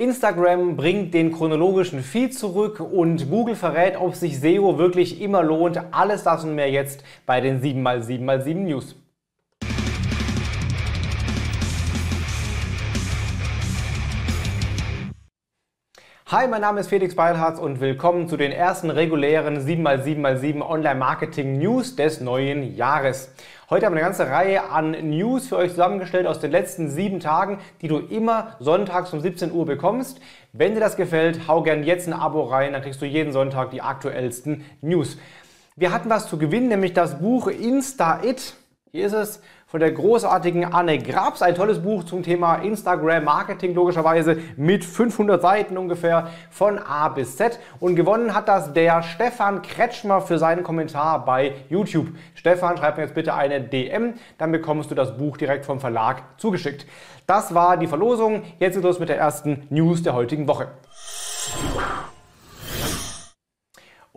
Instagram bringt den chronologischen Feed zurück und Google verrät, ob sich SEO wirklich immer lohnt. Alles das und mehr jetzt bei den 7x7x7 News. Hi, mein Name ist Felix Beilharz und willkommen zu den ersten regulären 7x7x7 Online-Marketing News des neuen Jahres. Heute haben wir eine ganze Reihe an News für euch zusammengestellt aus den letzten sieben Tagen, die du immer sonntags um 17 Uhr bekommst. Wenn dir das gefällt, hau gern jetzt ein Abo rein, dann kriegst du jeden Sonntag die aktuellsten News. Wir hatten was zu gewinnen, nämlich das Buch Insta It. Hier ist es von der großartigen Anne Grabs. Ein tolles Buch zum Thema Instagram Marketing, logischerweise mit 500 Seiten ungefähr von A bis Z. Und gewonnen hat das der Stefan Kretschmer für seinen Kommentar bei YouTube. Stefan, schreib mir jetzt bitte eine DM, dann bekommst du das Buch direkt vom Verlag zugeschickt. Das war die Verlosung. Jetzt geht los mit der ersten News der heutigen Woche.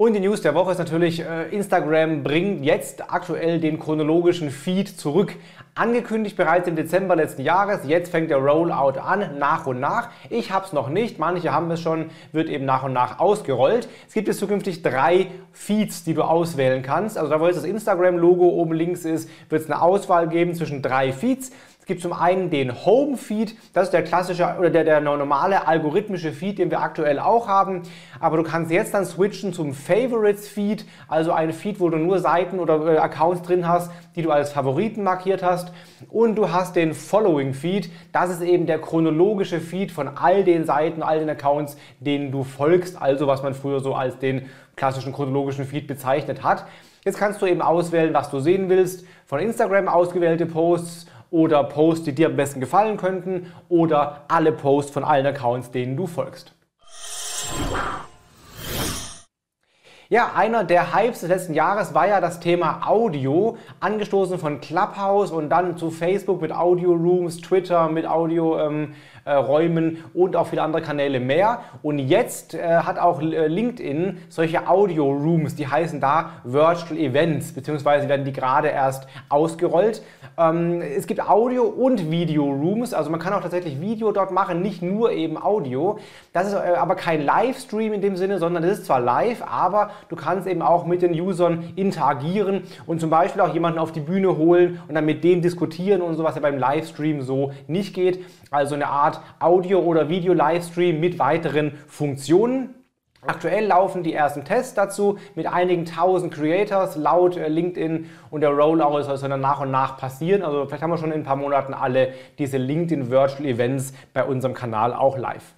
Und die News der Woche ist natürlich, äh, Instagram bringt jetzt aktuell den chronologischen Feed zurück. Angekündigt bereits im Dezember letzten Jahres, jetzt fängt der Rollout an, nach und nach. Ich habe es noch nicht, manche haben es schon, wird eben nach und nach ausgerollt. Es gibt jetzt zukünftig drei Feeds, die du auswählen kannst. Also da wo jetzt das Instagram-Logo oben links ist, wird es eine Auswahl geben zwischen drei Feeds. Gibt zum einen den Home Feed, das ist der klassische oder der, der normale algorithmische Feed, den wir aktuell auch haben. Aber du kannst jetzt dann switchen zum Favorites Feed, also ein Feed, wo du nur Seiten oder äh, Accounts drin hast, die du als Favoriten markiert hast. Und du hast den Following Feed, das ist eben der chronologische Feed von all den Seiten, all den Accounts, denen du folgst, also was man früher so als den klassischen chronologischen Feed bezeichnet hat. Jetzt kannst du eben auswählen, was du sehen willst. Von Instagram ausgewählte Posts oder Posts, die dir am besten gefallen könnten oder alle Posts von allen Accounts, denen du folgst. Ja, einer der Hypes des letzten Jahres war ja das Thema Audio, angestoßen von Clubhouse und dann zu Facebook mit Audio Rooms, Twitter mit Audio ähm, äh, Räumen und auch viele andere Kanäle mehr. Und jetzt äh, hat auch äh, LinkedIn solche Audio Rooms, die heißen da Virtual Events, beziehungsweise werden die gerade erst ausgerollt. Ähm, es gibt Audio- und Video-Rooms, also man kann auch tatsächlich Video dort machen, nicht nur eben Audio. Das ist äh, aber kein Livestream in dem Sinne, sondern es ist zwar live, aber du kannst eben auch mit den Usern interagieren und zum Beispiel auch jemanden auf die Bühne holen und dann mit dem diskutieren und so, was ja beim Livestream so nicht geht. Also eine Art Art Audio- oder Video-Livestream mit weiteren Funktionen. Aktuell laufen die ersten Tests dazu mit einigen tausend Creators laut äh, LinkedIn und der Rollout soll dann nach und nach passieren. Also vielleicht haben wir schon in ein paar Monaten alle diese LinkedIn Virtual Events bei unserem Kanal auch live.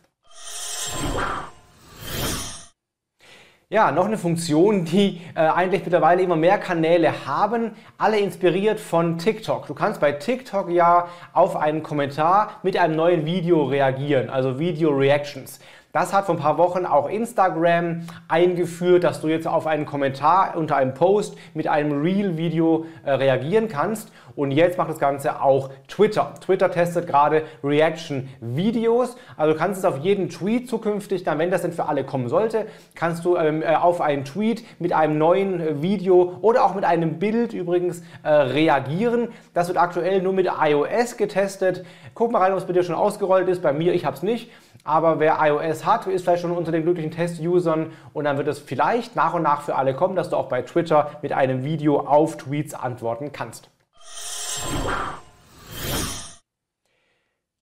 Ja, noch eine Funktion, die äh, eigentlich mittlerweile immer mehr Kanäle haben, alle inspiriert von TikTok. Du kannst bei TikTok ja auf einen Kommentar mit einem neuen Video reagieren, also Video Reactions. Das hat vor ein paar Wochen auch Instagram eingeführt, dass du jetzt auf einen Kommentar unter einem Post mit einem Real-Video äh, reagieren kannst. Und jetzt macht das Ganze auch Twitter. Twitter testet gerade Reaction-Videos. Also du kannst es auf jeden Tweet zukünftig, dann, wenn das denn für alle kommen sollte, kannst du ähm, äh, auf einen Tweet mit einem neuen äh, Video oder auch mit einem Bild übrigens äh, reagieren. Das wird aktuell nur mit iOS getestet. Guck mal rein, ob es bei dir schon ausgerollt ist. Bei mir, ich habe es nicht. Aber wer iOS hat, ist vielleicht schon unter den glücklichen Test-Usern und dann wird es vielleicht nach und nach für alle kommen, dass du auch bei Twitter mit einem Video auf Tweets antworten kannst.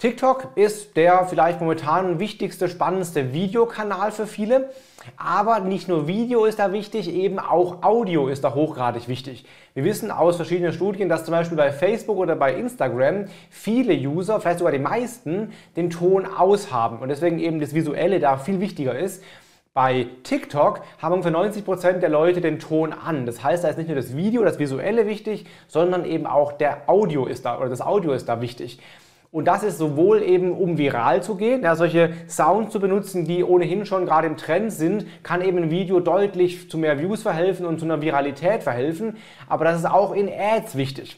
TikTok ist der vielleicht momentan wichtigste, spannendste Videokanal für viele. Aber nicht nur Video ist da wichtig, eben auch Audio ist da hochgradig wichtig. Wir wissen aus verschiedenen Studien, dass zum Beispiel bei Facebook oder bei Instagram viele User, vielleicht sogar die meisten, den Ton aushaben und deswegen eben das Visuelle da viel wichtiger ist. Bei TikTok haben ungefähr 90% der Leute den Ton an. Das heißt, da ist nicht nur das Video, das Visuelle wichtig, sondern eben auch der Audio ist da oder das Audio ist da wichtig. Und das ist sowohl eben, um viral zu gehen, ja, solche Sounds zu benutzen, die ohnehin schon gerade im Trend sind, kann eben ein Video deutlich zu mehr Views verhelfen und zu einer Viralität verhelfen. Aber das ist auch in Ads wichtig.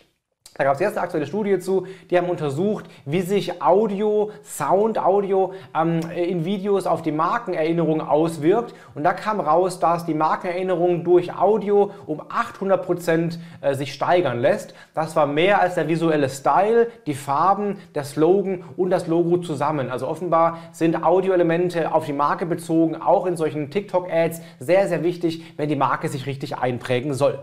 Da gab es jetzt eine aktuelle Studie zu, die haben untersucht, wie sich Audio, Sound, Audio ähm, in Videos auf die Markenerinnerung auswirkt. Und da kam raus, dass die Markenerinnerung durch Audio um 800 Prozent äh, sich steigern lässt. Das war mehr als der visuelle Style, die Farben, der Slogan und das Logo zusammen. Also offenbar sind Audioelemente auf die Marke bezogen, auch in solchen TikTok-Ads, sehr, sehr wichtig, wenn die Marke sich richtig einprägen soll.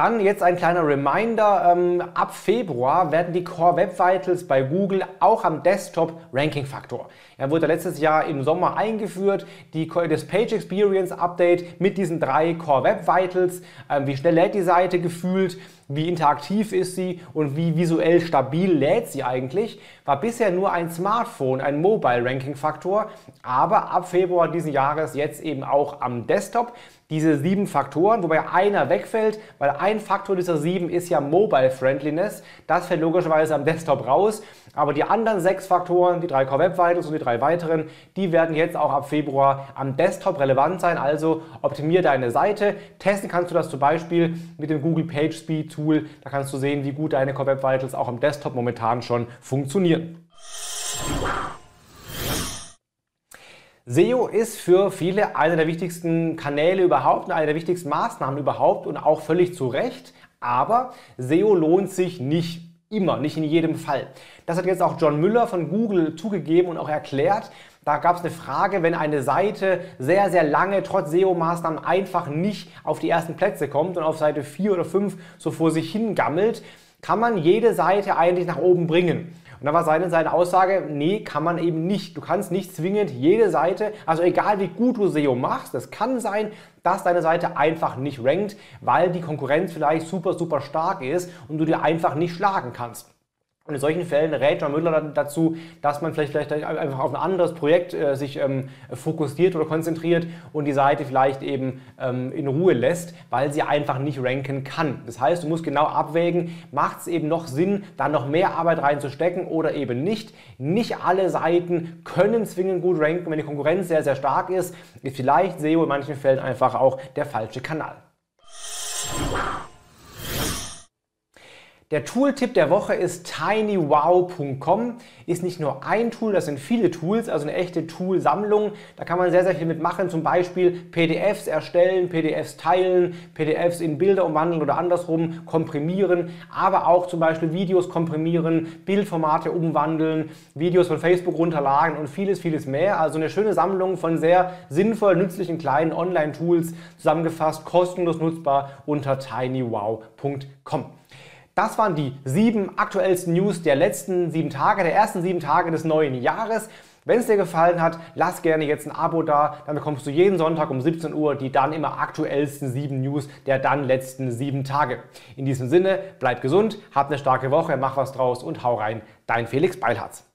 Dann jetzt ein kleiner Reminder, ähm, ab Februar werden die Core Web Vitals bei Google auch am Desktop Ranking Faktor. Er wurde letztes Jahr im Sommer eingeführt, die, das Page Experience Update mit diesen drei Core Web Vitals, ähm, wie schnell lädt die Seite gefühlt, wie interaktiv ist sie und wie visuell stabil lädt sie eigentlich, war bisher nur ein Smartphone, ein Mobile Ranking Faktor, aber ab Februar diesen Jahres jetzt eben auch am Desktop diese sieben Faktoren, wobei einer wegfällt, weil ein Faktor dieser sieben ist ja Mobile Friendliness. Das fällt logischerweise am Desktop raus. Aber die anderen sechs Faktoren, die drei Core Web Vitals und die drei weiteren, die werden jetzt auch ab Februar am Desktop relevant sein. Also optimier deine Seite. Testen kannst du das zum Beispiel mit dem Google PageSpeed Tool. Da kannst du sehen, wie gut deine Core Web Vitals auch am Desktop momentan schon funktionieren. SEO ist für viele einer der wichtigsten Kanäle überhaupt und eine der wichtigsten Maßnahmen überhaupt und auch völlig zu Recht. Aber SEO lohnt sich nicht immer, nicht in jedem Fall. Das hat jetzt auch John Müller von Google zugegeben und auch erklärt. Da gab es eine Frage, wenn eine Seite sehr, sehr lange trotz SEO-Maßnahmen einfach nicht auf die ersten Plätze kommt und auf Seite 4 oder 5 so vor sich hingammelt, kann man jede Seite eigentlich nach oben bringen. Und da war seine, seine Aussage, nee, kann man eben nicht. Du kannst nicht zwingend jede Seite, also egal wie gut du SEO machst, es kann sein, dass deine Seite einfach nicht rankt, weil die Konkurrenz vielleicht super, super stark ist und du dir einfach nicht schlagen kannst. Und in solchen Fällen rät John Müller dazu, dass man vielleicht, vielleicht einfach auf ein anderes Projekt äh, sich ähm, fokussiert oder konzentriert und die Seite vielleicht eben ähm, in Ruhe lässt, weil sie einfach nicht ranken kann. Das heißt, du musst genau abwägen, macht es eben noch Sinn, da noch mehr Arbeit reinzustecken oder eben nicht. Nicht alle Seiten können zwingend gut ranken, wenn die Konkurrenz sehr, sehr stark ist, ist vielleicht SEO in manchen Fällen einfach auch der falsche Kanal. Der Tooltip der Woche ist tinywow.com. Ist nicht nur ein Tool, das sind viele Tools, also eine echte Toolsammlung. Da kann man sehr, sehr viel mitmachen, zum Beispiel PDFs erstellen, PDFs teilen, PDFs in Bilder umwandeln oder andersrum komprimieren, aber auch zum Beispiel Videos komprimieren, Bildformate umwandeln, Videos von Facebook runterladen und vieles, vieles mehr. Also eine schöne Sammlung von sehr sinnvoll, nützlichen kleinen Online-Tools zusammengefasst, kostenlos nutzbar unter tinywow.com. Das waren die sieben aktuellsten News der letzten sieben Tage, der ersten sieben Tage des neuen Jahres. Wenn es dir gefallen hat, lass gerne jetzt ein Abo da. Dann bekommst du jeden Sonntag um 17 Uhr die dann immer aktuellsten sieben News der dann letzten sieben Tage. In diesem Sinne, bleib gesund, hab eine starke Woche, mach was draus und hau rein. Dein Felix Beilharz.